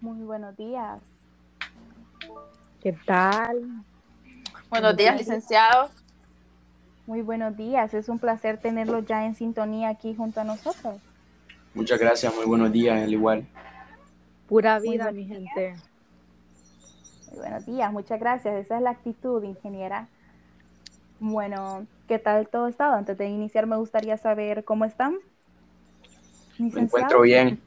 Muy buenos días. ¿Qué tal? Buenos días, licenciado. Muy buenos días. Es un placer tenerlo ya en sintonía aquí junto a nosotros. Muchas gracias, muy buenos días, al igual. Pura vida, mi gente. Muy buenos días, muchas gracias. Esa es la actitud, ingeniera. Bueno, ¿qué tal todo estado? Antes de iniciar, me gustaría saber cómo están. Me encuentro bien.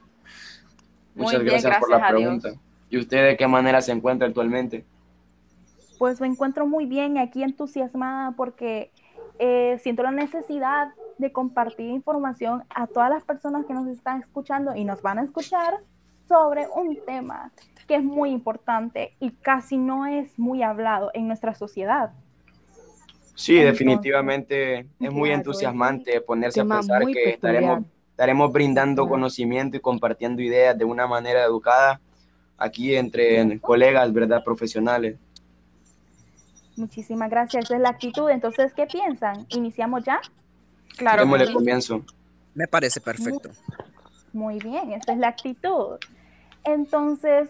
Muchas gracias, por la pregunta. ¿Y usted de qué manera se encuentra actualmente? Pues me encuentro muy bien, aquí entusiasmada porque eh, siento la necesidad de compartir información a todas las personas que nos están escuchando y nos van a escuchar sobre un tema que es muy importante y casi no es muy hablado en nuestra sociedad. Sí, definitivamente es muy entusiasmante ponerse a pensar que estaremos, estaremos brindando conocimiento y compartiendo ideas de una manera educada aquí entre colegas, ¿verdad? Profesionales. Muchísimas gracias, esa es la actitud. Entonces, ¿qué piensan? ¿Iniciamos ya? Claro. Démosle comienzo. Me parece perfecto. Muy bien, esa es la actitud. Entonces,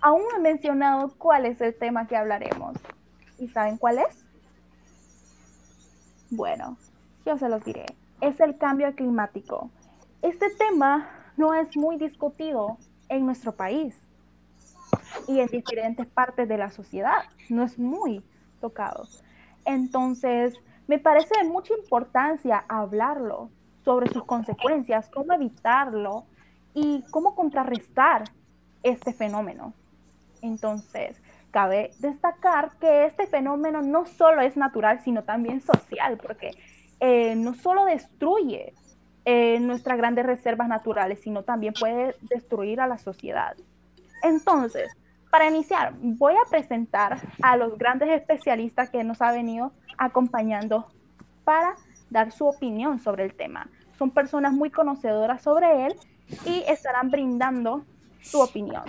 aún no he mencionado cuál es el tema que hablaremos. ¿Y saben cuál es? Bueno, yo se los diré. Es el cambio climático. Este tema no es muy discutido en nuestro país y en diferentes partes de la sociedad. No es muy tocado. Entonces, me parece de mucha importancia hablarlo sobre sus consecuencias, cómo evitarlo y cómo contrarrestar este fenómeno. Entonces, cabe destacar que este fenómeno no solo es natural, sino también social, porque eh, no solo destruye eh, nuestras grandes reservas naturales, sino también puede destruir a la sociedad. Entonces, para iniciar, voy a presentar a los grandes especialistas que nos ha venido acompañando para dar su opinión sobre el tema. Son personas muy conocedoras sobre él y estarán brindando su opinión.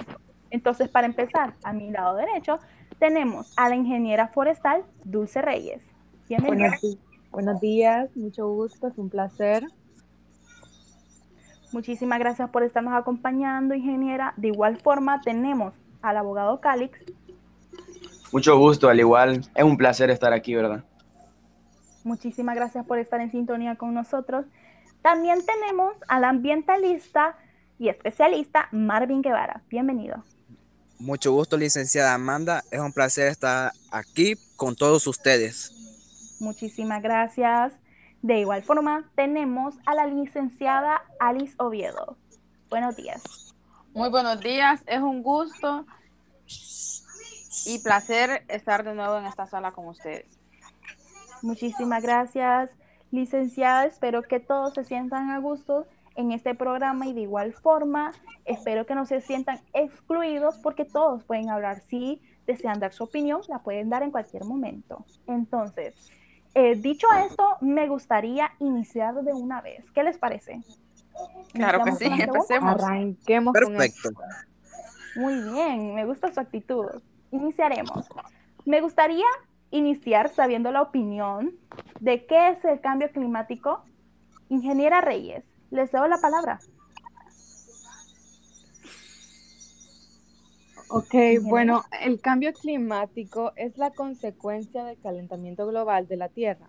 Entonces, para empezar, a mi lado derecho tenemos a la ingeniera forestal Dulce Reyes. Bienvenida. Buenos, días, mucho gusto, es un placer. Muchísimas gracias por estarnos acompañando, ingeniera. De igual forma, tenemos al abogado Calix. Mucho gusto, al igual. Es un placer estar aquí, ¿verdad? Muchísimas gracias por estar en sintonía con nosotros. También tenemos al ambientalista y especialista Marvin Guevara. Bienvenido. Mucho gusto, licenciada Amanda. Es un placer estar aquí con todos ustedes. Muchísimas gracias. De igual forma, tenemos a la licenciada Alice Oviedo. Buenos días. Muy buenos días. Es un gusto y placer estar de nuevo en esta sala con ustedes. Muchísimas gracias, licenciada. Espero que todos se sientan a gusto en este programa y de igual forma espero que no se sientan excluidos porque todos pueden hablar. Si desean dar su opinión, la pueden dar en cualquier momento. Entonces, eh, dicho esto, me gustaría iniciar de una vez. ¿Qué les parece? Claro que sí, empecemos. Arranquemos Perfecto. Muy bien, me gusta su actitud. Iniciaremos. Me gustaría iniciar sabiendo la opinión de qué es el cambio climático. Ingeniera Reyes, les doy la palabra. Ok, bueno, el cambio climático es la consecuencia del calentamiento global de la Tierra.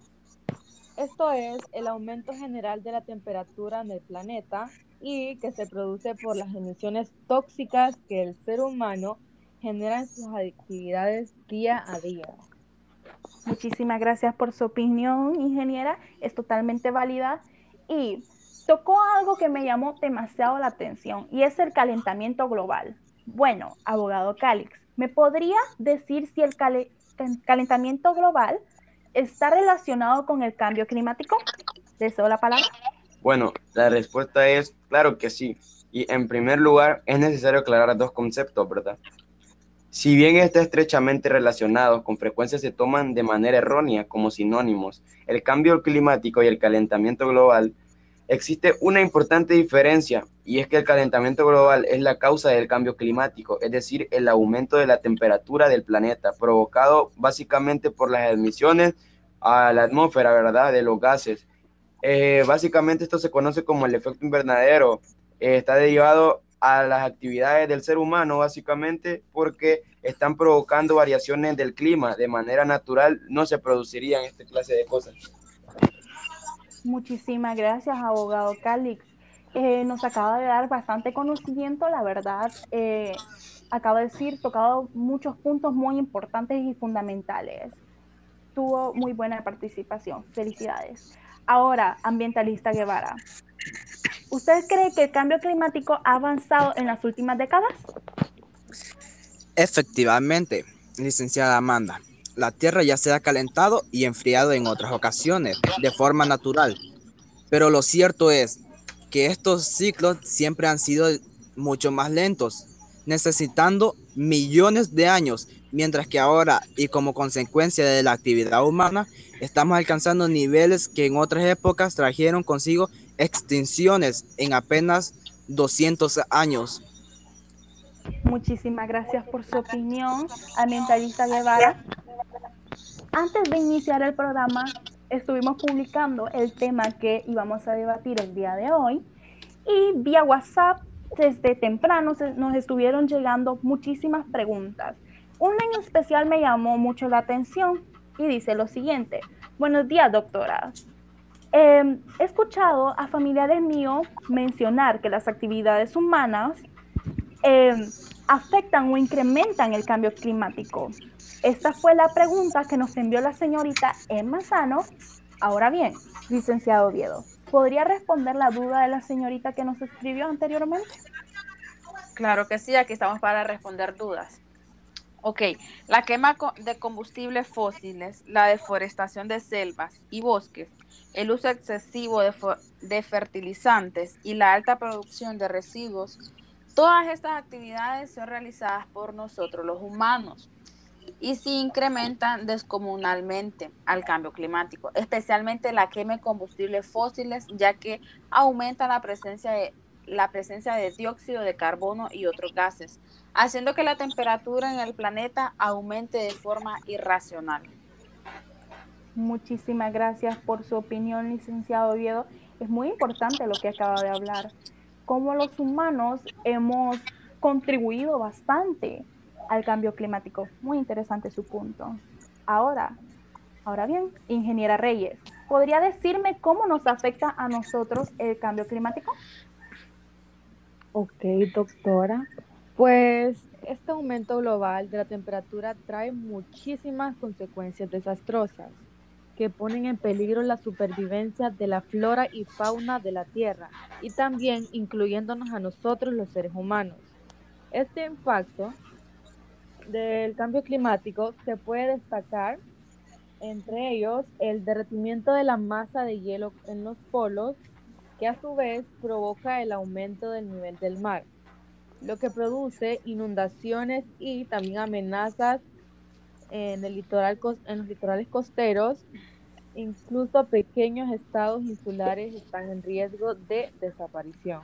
Esto es el aumento general de la temperatura en el planeta y que se produce por las emisiones tóxicas que el ser humano genera en sus actividades día a día. Muchísimas gracias por su opinión, ingeniera. Es totalmente válida. Y tocó algo que me llamó demasiado la atención y es el calentamiento global. Bueno, abogado Calix, ¿me podría decir si el calentamiento global está relacionado con el cambio climático? ¿Deseo la palabra? Bueno, la respuesta es claro que sí. Y en primer lugar, es necesario aclarar dos conceptos, ¿verdad? Si bien está estrechamente relacionado, con frecuencia se toman de manera errónea como sinónimos. El cambio climático y el calentamiento global Existe una importante diferencia y es que el calentamiento global es la causa del cambio climático, es decir, el aumento de la temperatura del planeta, provocado básicamente por las emisiones a la atmósfera, ¿verdad?, de los gases. Eh, básicamente esto se conoce como el efecto invernadero eh, está derivado a las actividades del ser humano, básicamente, porque están provocando variaciones del clima. De manera natural no se producirían este clase de cosas. Muchísimas gracias, abogado Calix. Eh, nos acaba de dar bastante conocimiento, la verdad. Eh, acaba de decir, tocado muchos puntos muy importantes y fundamentales. Tuvo muy buena participación. Felicidades. Ahora, ambientalista Guevara. ¿Usted cree que el cambio climático ha avanzado en las últimas décadas? Efectivamente, licenciada Amanda. La Tierra ya se ha calentado y enfriado en otras ocasiones, de forma natural. Pero lo cierto es que estos ciclos siempre han sido mucho más lentos, necesitando millones de años, mientras que ahora y como consecuencia de la actividad humana, estamos alcanzando niveles que en otras épocas trajeron consigo extinciones en apenas 200 años. Muchísimas gracias por su opinión, ambientalista Guevara. Antes de iniciar el programa, estuvimos publicando el tema que íbamos a debatir el día de hoy y vía WhatsApp desde temprano nos estuvieron llegando muchísimas preguntas. Una en especial me llamó mucho la atención y dice lo siguiente. Buenos días, doctora. Em, he escuchado a familiares míos mencionar que las actividades humanas em, afectan o incrementan el cambio climático. Esta fue la pregunta que nos envió la señorita Emma Sano. Ahora bien, licenciado Oviedo, ¿podría responder la duda de la señorita que nos escribió anteriormente? Claro que sí, aquí estamos para responder dudas. Ok, la quema de combustibles fósiles, la deforestación de selvas y bosques, el uso excesivo de, de fertilizantes y la alta producción de residuos, todas estas actividades son realizadas por nosotros los humanos y se incrementan descomunalmente al cambio climático, especialmente la quema de combustibles fósiles, ya que aumenta la presencia de, la presencia de dióxido de carbono y otros gases, haciendo que la temperatura en el planeta aumente de forma irracional. Muchísimas gracias por su opinión, licenciado Oviedo. Es muy importante lo que acaba de hablar. Como los humanos hemos contribuido bastante al cambio climático. Muy interesante su punto. Ahora, ahora bien, ingeniera Reyes, ¿podría decirme cómo nos afecta a nosotros el cambio climático? Ok, doctora. Pues este aumento global de la temperatura trae muchísimas consecuencias desastrosas que ponen en peligro la supervivencia de la flora y fauna de la Tierra y también incluyéndonos a nosotros los seres humanos. Este impacto del cambio climático se puede destacar entre ellos el derretimiento de la masa de hielo en los polos, que a su vez provoca el aumento del nivel del mar, lo que produce inundaciones y también amenazas en, el litoral, en los litorales costeros. Incluso pequeños estados insulares están en riesgo de desaparición.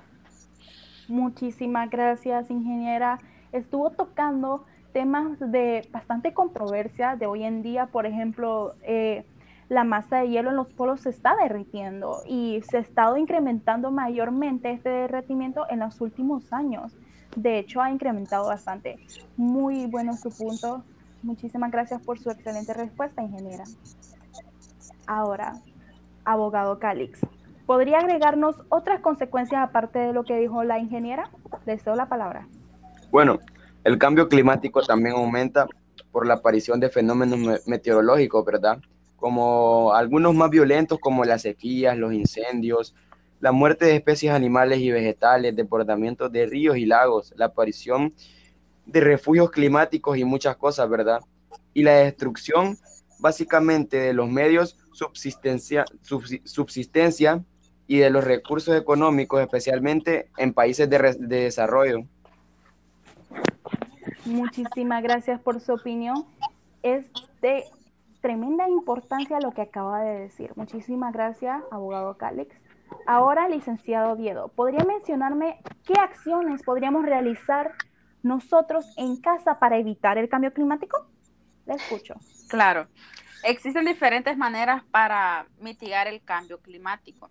Muchísimas gracias, ingeniera. Estuvo tocando temas de bastante controversia de hoy en día, por ejemplo, eh, la masa de hielo en los polos se está derritiendo y se ha estado incrementando mayormente este derretimiento en los últimos años. De hecho, ha incrementado bastante. Muy bueno su punto. Muchísimas gracias por su excelente respuesta, ingeniera. Ahora, abogado Calix, ¿podría agregarnos otras consecuencias aparte de lo que dijo la ingeniera? Le cedo la palabra. Bueno, el cambio climático también aumenta por la aparición de fenómenos meteorológicos, ¿verdad? Como algunos más violentos como las sequías, los incendios, la muerte de especies animales y vegetales, desbordamientos de ríos y lagos, la aparición de refugios climáticos y muchas cosas, ¿verdad? Y la destrucción básicamente de los medios subsistencia, subsistencia y de los recursos económicos, especialmente en países de, de desarrollo. Muchísimas gracias por su opinión. Es de tremenda importancia lo que acaba de decir. Muchísimas gracias, abogado Calix. Ahora, licenciado Oviedo, ¿podría mencionarme qué acciones podríamos realizar nosotros en casa para evitar el cambio climático? Le escucho. Claro. Existen diferentes maneras para mitigar el cambio climático.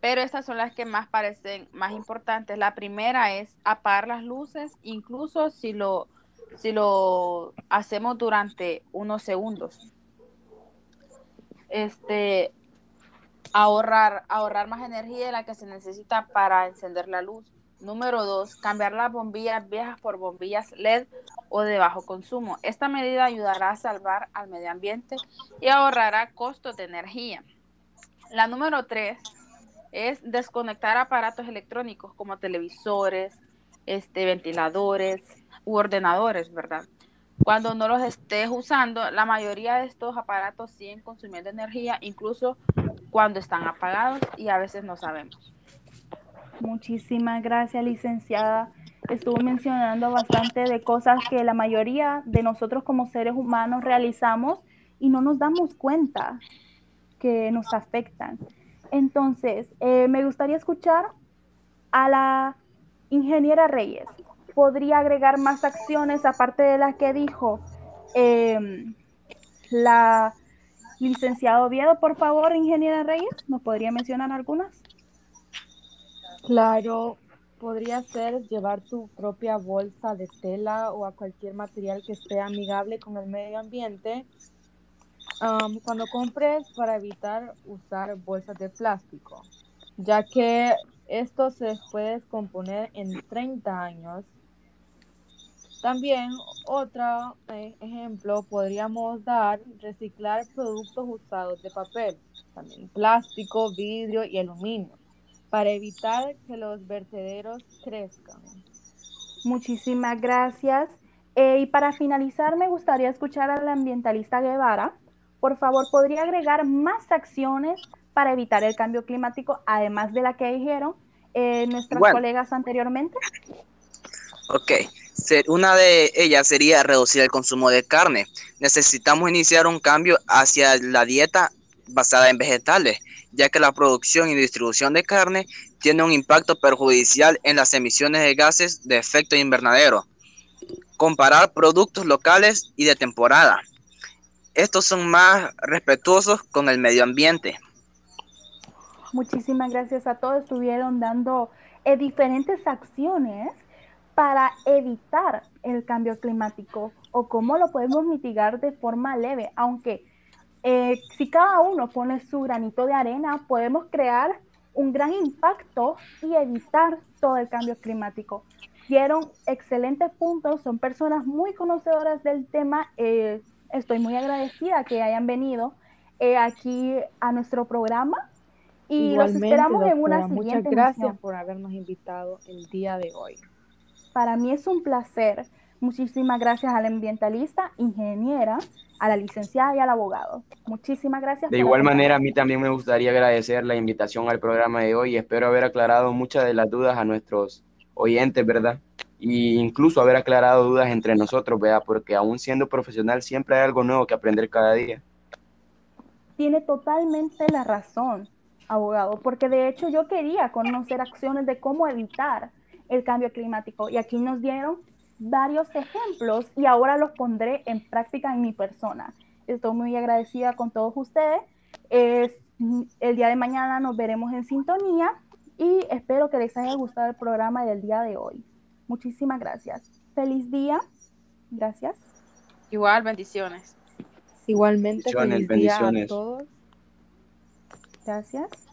pero estas son las que más parecen más importantes. La primera es apagar las luces, incluso si lo, si lo hacemos durante unos segundos. Este, ahorrar, ahorrar más energía de la que se necesita para encender la luz. Número dos, cambiar las bombillas viejas por bombillas LED o de bajo consumo. Esta medida ayudará a salvar al medio ambiente y ahorrará costos de energía. La número tres es desconectar aparatos electrónicos como televisores, este, ventiladores u ordenadores, ¿verdad? Cuando no los estés usando, la mayoría de estos aparatos siguen consumiendo energía, incluso cuando están apagados y a veces no sabemos. Muchísimas gracias, licenciada. Estuvo mencionando bastante de cosas que la mayoría de nosotros como seres humanos realizamos y no nos damos cuenta que nos afectan. Entonces, eh, me gustaría escuchar a la ingeniera Reyes. ¿Podría agregar más acciones aparte de las que dijo em, la licenciada Oviedo? Por favor, ingeniera Reyes, ¿nos podría mencionar algunas? Claro, podría ser llevar tu propia bolsa de tela o a cualquier material que esté amigable con el medio ambiente. cuando compres para evitar usar bolsas de plástico, ya que esto se puede descomponer en 30 años. También otro eh, ejemplo podríamos dar reciclar productos usados de papel, también plástico, vidrio y aluminio para evitar que los vertederos crezcan. Muchísimas gracias. Eh, y para finalizar, me gustaría escuchar al ambientalista Guevara. Por favor, ¿podría agregar más acciones para evitar el cambio climático, además de la que dijeron eh, nuestros colegas anteriormente? Ok, una de ellas sería reducir el consumo de carne. Necesitamos iniciar un cambio hacia la dieta basada en vegetales, ya que la producción y distribución de carne tiene un impacto perjudicial en las emisiones de gases de efecto invernadero. Comparar productos locales y de temporada. Estos son más respetuosos con el medio ambiente. Muchísimas gracias a todos. Estuvieron dando eh, diferentes acciones para evitar el cambio climático o cómo lo podemos mitigar de forma leve, aunque eh, si cada uno pone su granito de arena, podemos crear un gran impacto y evitar todo el cambio climático. Dieron excelentes puntos, son personas muy conocedoras del tema. Eh, estoy muy agradecida que hayan venido eh, aquí a nuestro programa y los esperamos en una siguiente Muchas gracias por habernos invitado el día de hoy. Para mí es un placer. Muchísimas gracias a la ambientalista, ingeniera, a la licenciada y al abogado. Muchísimas gracias. De igual manera, a mí también me gustaría agradecer la invitación al programa de hoy y espero haber aclarado muchas de las dudas a nuestros oyentes, ¿verdad? Y incluso haber aclarado dudas entre nosotros, ¿verdad? Porque aún siendo profesional siempre hay algo nuevo que aprender cada día. Tiene totalmente la razón, abogado, porque de hecho yo quería conocer acciones de cómo evitar el cambio climático y aquí nos dieron varios ejemplos y ahora los pondré en práctica en mi persona. Estoy muy agradecida con todos ustedes. Es, el día de mañana nos veremos en sintonía y espero que les haya gustado el programa del día de hoy. Muchísimas gracias. Feliz día. Gracias. Igual, bendiciones. Igualmente, feliz día a todos. Gracias.